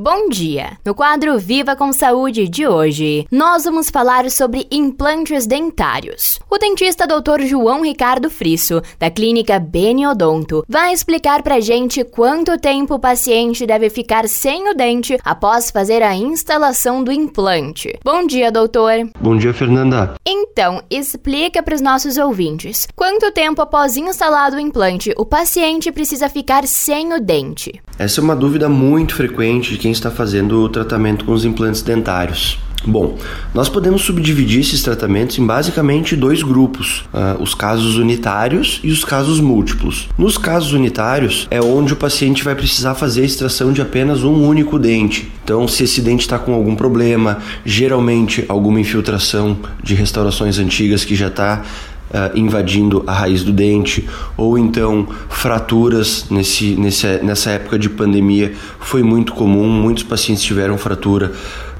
Bom dia! No quadro Viva com Saúde de hoje, nós vamos falar sobre implantes dentários. O dentista Dr. João Ricardo Frisso, da clínica Beniodonto, vai explicar pra gente quanto tempo o paciente deve ficar sem o dente após fazer a instalação do implante. Bom dia, doutor! Bom dia, Fernanda! Então, explica para os nossos ouvintes, quanto tempo após instalado o implante o paciente precisa ficar sem o dente? Essa é uma dúvida muito frequente de quem está fazendo o tratamento com os implantes dentários. Bom, nós podemos subdividir esses tratamentos em basicamente dois grupos: uh, os casos unitários e os casos múltiplos. Nos casos unitários, é onde o paciente vai precisar fazer a extração de apenas um único dente. Então, se esse dente está com algum problema, geralmente alguma infiltração de restaurações antigas que já está Uh, invadindo a raiz do dente, ou então fraturas nesse, nesse, nessa época de pandemia foi muito comum, muitos pacientes tiveram fratura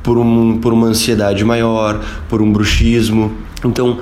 por, um, por uma ansiedade maior, por um bruxismo. Então,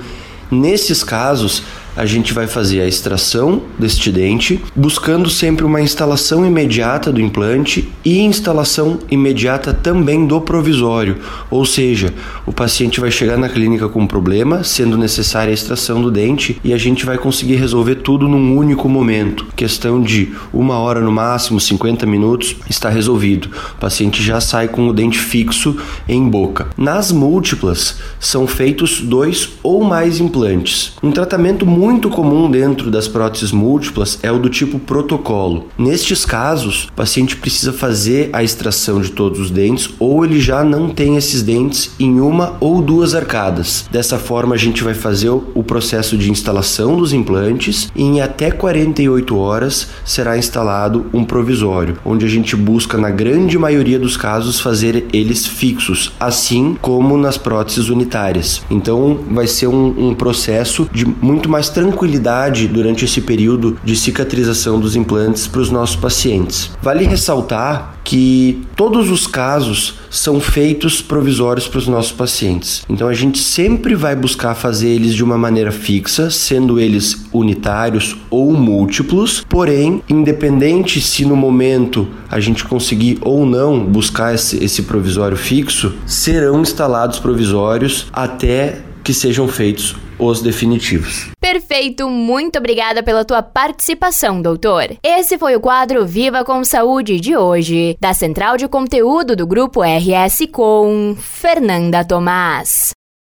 nesses casos, a gente vai fazer a extração deste dente, buscando sempre uma instalação imediata do implante e instalação imediata também do provisório. Ou seja, o paciente vai chegar na clínica com um problema, sendo necessária a extração do dente, e a gente vai conseguir resolver tudo num único momento. Questão de uma hora no máximo, 50 minutos, está resolvido. O paciente já sai com o dente fixo em boca. Nas múltiplas, são feitos dois ou mais implantes. Um tratamento muito muito comum dentro das próteses múltiplas é o do tipo protocolo. Nestes casos, o paciente precisa fazer a extração de todos os dentes ou ele já não tem esses dentes em uma ou duas arcadas. Dessa forma, a gente vai fazer o processo de instalação dos implantes e em até 48 horas será instalado um provisório, onde a gente busca, na grande maioria dos casos, fazer eles fixos, assim como nas próteses unitárias. Então, vai ser um, um processo de muito mais tranquilidade durante esse período de cicatrização dos implantes para os nossos pacientes. Vale ressaltar que todos os casos são feitos provisórios para os nossos pacientes. Então a gente sempre vai buscar fazer eles de uma maneira fixa, sendo eles unitários ou múltiplos, porém, independente se no momento a gente conseguir ou não buscar esse, esse provisório fixo, serão instalados provisórios até que sejam feitos os definitivos. Perfeito, muito obrigada pela tua participação, doutor. Esse foi o quadro Viva com Saúde de hoje, da Central de Conteúdo do Grupo RS com Fernanda Tomás.